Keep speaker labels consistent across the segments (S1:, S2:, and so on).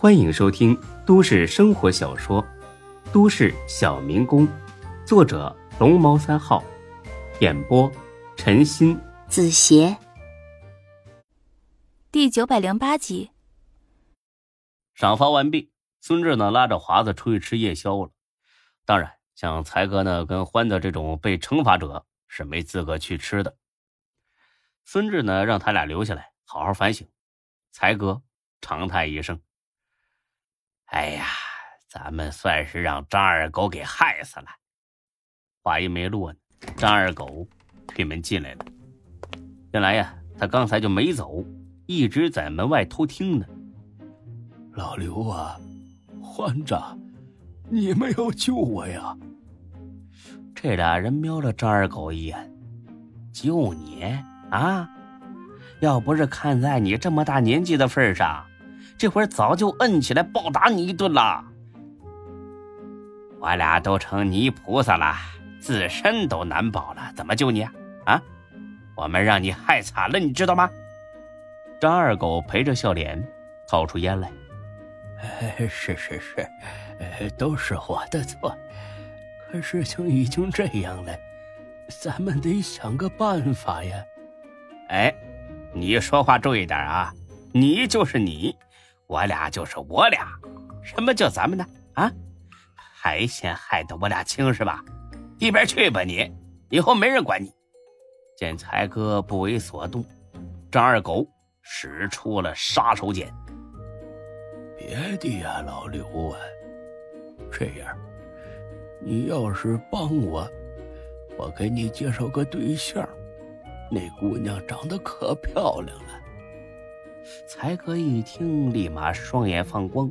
S1: 欢迎收听都市生活小说《都市小民工》，作者龙猫三号，演播陈鑫、
S2: 子邪，
S3: 第九百零八集。
S4: 赏罚完毕，孙志呢拉着华子出去吃夜宵了。当然，像才哥呢跟欢子这种被惩罚者是没资格去吃的。孙志呢让他俩留下来好好反省。才哥长叹一声。哎呀，咱们算是让张二狗给害死了。话音没落呢，张二狗推门进来了。原来呀，他刚才就没走，一直在门外偷听呢。
S5: 老刘啊，欢子，你们要救我呀？
S4: 这俩人瞄了张二狗一眼，救你啊？要不是看在你这么大年纪的份上。这会儿早就摁起来暴打你一顿了。我俩都成泥菩萨了，自身都难保了，怎么救你啊？啊！我们让你害惨了，你知道吗？张二狗陪着笑脸，掏出烟来。
S5: 是是是，都是我的错。可事情已经这样了，咱们得想个办法呀。
S4: 哎，你说话注意点啊！你就是你。我俩就是我俩，什么叫咱们呢？啊，还嫌害得我俩轻是吧？一边去吧你！以后没人管你。见才哥不为所动，张二狗使出了杀手锏。
S5: 别的呀，老刘啊，这样，你要是帮我，我给你介绍个对象，那姑娘长得可漂亮了。
S4: 才哥一听，立马双眼放光。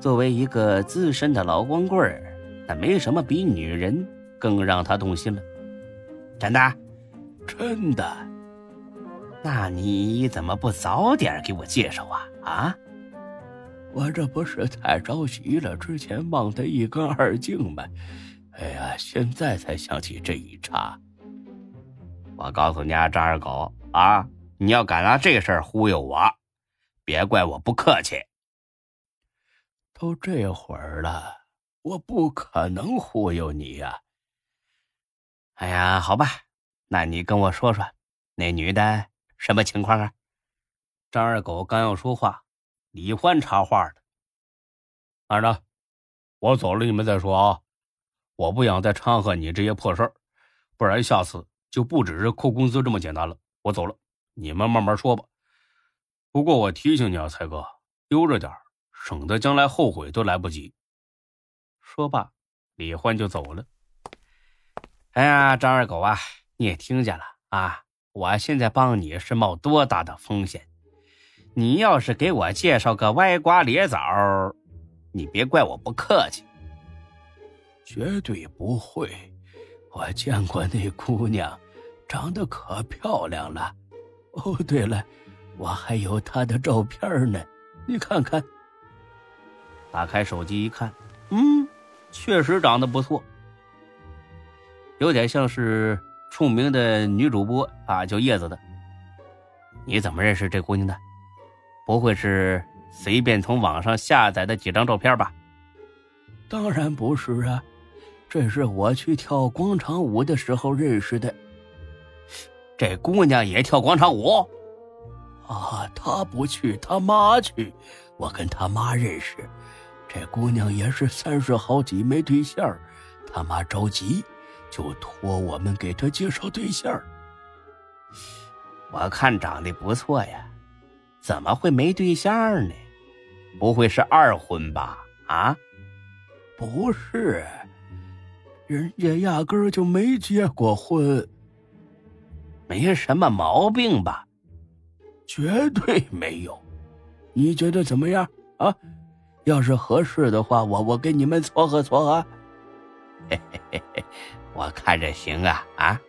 S4: 作为一个资深的老光棍儿，那没什么比女人更让他动心了。真的，
S5: 真的。
S4: 那你怎么不早点给我介绍啊？啊！
S5: 我这不是太着急了，之前忘得一干二净吗？哎呀，现在才想起这一茬。
S4: 我告诉你啊，张二狗啊！你要敢拿这事儿忽悠我，别怪我不客气。
S5: 都这会儿了，我不可能忽悠你呀。
S4: 哎呀，好吧，那你跟我说说，那女的什么情况啊？张二狗刚要说话，李欢插话了：“
S6: 二子，我走了，你们再说啊。我不想再掺和你这些破事儿，不然下次就不只是扣工资这么简单了。我走了。”你们慢慢说吧。不过我提醒你啊，才哥，悠着点省得将来后悔都来不及。
S4: 说罢，李欢就走了。哎呀，张二狗啊，你也听见了啊！我现在帮你是冒多大的风险？你要是给我介绍个歪瓜裂枣，你别怪我不客气。
S5: 绝对不会，我见过那姑娘，长得可漂亮了。哦，对了，我还有他的照片呢，你看看。
S4: 打开手机一看，嗯，确实长得不错，有点像是出名的女主播啊，叫叶子的。你怎么认识这姑娘的？不会是随便从网上下载的几张照片吧？
S5: 当然不是啊，这是我去跳广场舞的时候认识的。
S4: 这姑娘也跳广场舞，
S5: 啊，她不去，她妈去。我跟她妈认识，这姑娘也是三十好几没对象，她妈着急，就托我们给她介绍对象。
S4: 我看长得不错呀，怎么会没对象呢？不会是二婚吧？啊，
S5: 不是，人家压根儿就没结过婚。
S4: 没什么毛病吧？
S5: 绝对没有。你觉得怎么样啊？要是合适的话，我我给你们撮合撮合。
S4: 嘿嘿嘿嘿，我看着行啊啊！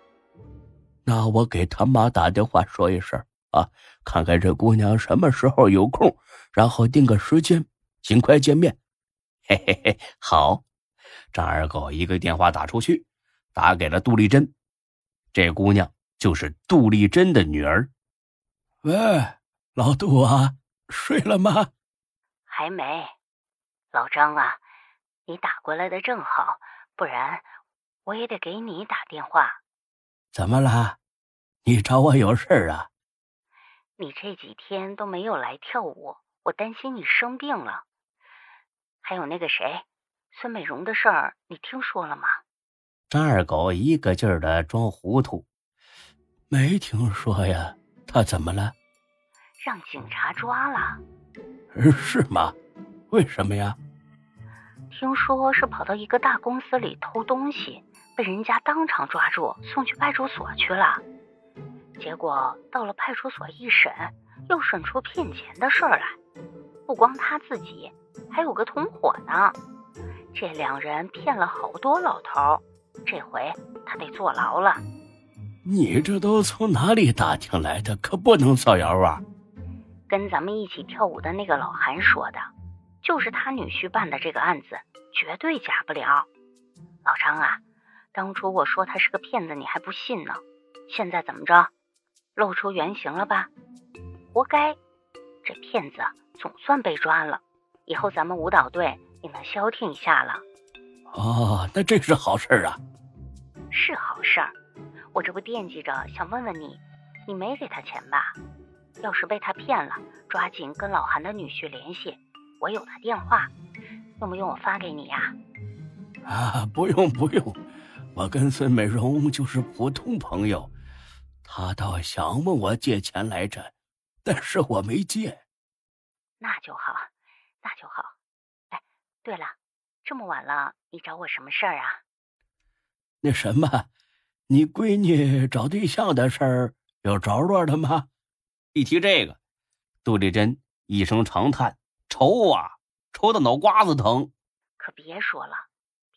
S5: 那我给他妈打电话说一声啊，看看这姑娘什么时候有空，然后定个时间，尽快见面。
S4: 嘿嘿嘿，好。张二狗一个电话打出去，打给了杜丽珍，这姑娘。就是杜丽珍的女儿。
S5: 喂，老杜啊，睡了吗？
S2: 还没，老张啊，你打过来的正好，不然我也得给你打电话。
S5: 怎么啦？你找我有事啊？
S2: 你这几天都没有来跳舞，我担心你生病了。还有那个谁，孙美容的事儿，你听说了吗？
S4: 张二狗一个劲儿的装糊涂，
S5: 没听说呀。他怎么了？
S2: 让警察抓了。
S5: 是吗？为什么呀？
S2: 听说是跑到一个大公司里偷东西，被人家当场抓住，送去派出所去了。结果到了派出所一审，又审出骗钱的事儿来。不光他自己，还有个同伙呢。这两人骗了好多老头，这回他得坐牢了。
S5: 你这都从哪里打听来的？可不能造谣啊！
S2: 跟咱们一起跳舞的那个老韩说的，就是他女婿办的这个案子，绝对假不了。老张啊，当初我说他是个骗子，你还不信呢。现在怎么着？露出原形了吧？活该！这骗子总算被抓了，以后咱们舞蹈队也能消停一下了。
S5: 哦，那这是好事啊！
S2: 是好事儿。我这不惦记着想问问你，你没给他钱吧？要是被他骗了，抓紧跟老韩的女婿联系，我有他电话，用不用我发给你呀？
S5: 啊，不用不用，我跟孙美荣就是普通朋友。他倒想问我借钱来着，但是我没借。
S2: 那就好，那就好。哎，对了，这么晚了，你找我什么事儿啊？
S5: 那什么，你闺女找对象的事儿有着落了吗？
S4: 一提这个，杜丽珍一声长叹：“愁啊，愁的脑瓜子疼。”
S2: 可别说了，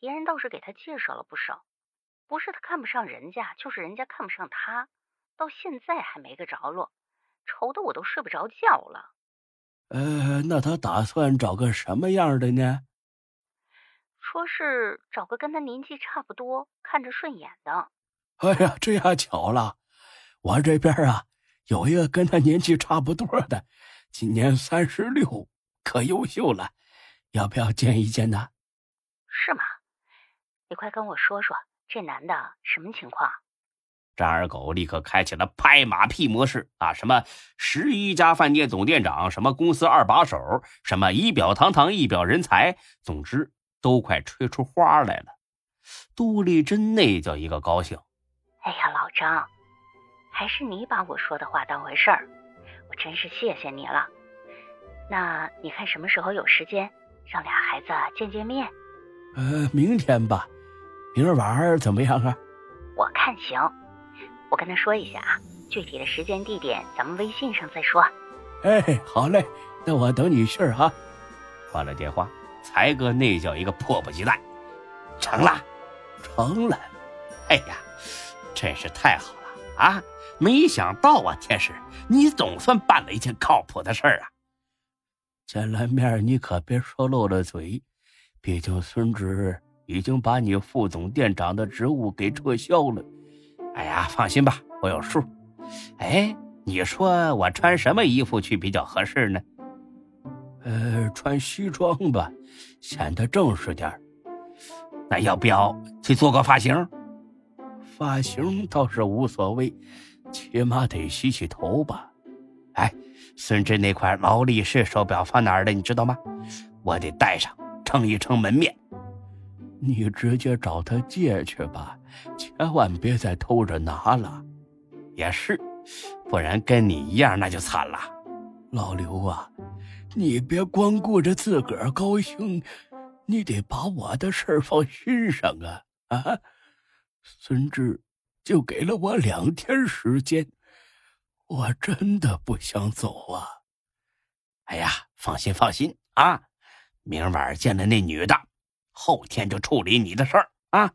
S2: 别人倒是给他介绍了不少，不是他看不上人家，就是人家看不上他。到现在还没个着落，愁的我都睡不着觉了。
S5: 呃，那他打算找个什么样的呢？
S2: 说是找个跟他年纪差不多、看着顺眼的。
S5: 哎呀，这下巧了，我这边啊有一个跟他年纪差不多的，今年三十六，可优秀了，要不要见一见呢？
S2: 是吗？你快跟我说说，这男的什么情况？
S4: 张二狗立刻开启了拍马屁模式啊！什么十一家饭店总店长，什么公司二把手，什么仪表堂堂一表人才，总之都快吹出花来了。杜丽珍那叫一个高兴！
S2: 哎呀，老张，还是你把我说的话当回事儿，我真是谢谢你了。那你看什么时候有时间，让俩孩子见见面？
S5: 呃，明天吧，明儿晚上怎么样啊？
S2: 我看行。我跟他说一下啊，具体的时间地点咱们微信上再说。
S5: 哎，好嘞，那我等你信儿啊。
S4: 挂了电话，才哥那叫一个迫不及待。成了，
S5: 成了。
S4: 哎呀，真是太好了啊！没想到啊，天使，你总算办了一件靠谱的事儿啊。
S5: 见了面你可别说漏了嘴，毕竟孙志已经把你副总店长的职务给撤销了。
S4: 哎呀，放心吧，我有数。哎，你说我穿什么衣服去比较合适呢？
S5: 呃，穿西装吧，显得正式点
S4: 那要不要去做个发型？
S5: 发型倒是无所谓，起码得洗洗头吧。
S4: 哎，孙志那块劳力士手表放哪儿了？你知道吗？我得带上，撑一撑门面。
S5: 你直接找他借去吧，千万别再偷着拿了。
S4: 也是，不然跟你一样那就惨了。
S5: 老刘啊，你别光顾着自个儿高兴，你得把我的事儿放心上啊！啊，孙志就给了我两天时间，我真的不想走啊。
S4: 哎呀，放心放心啊，明晚见了那女的。后天就处理你的事儿啊！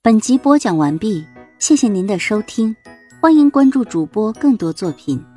S3: 本集播讲完毕，谢谢您的收听，欢迎关注主播更多作品。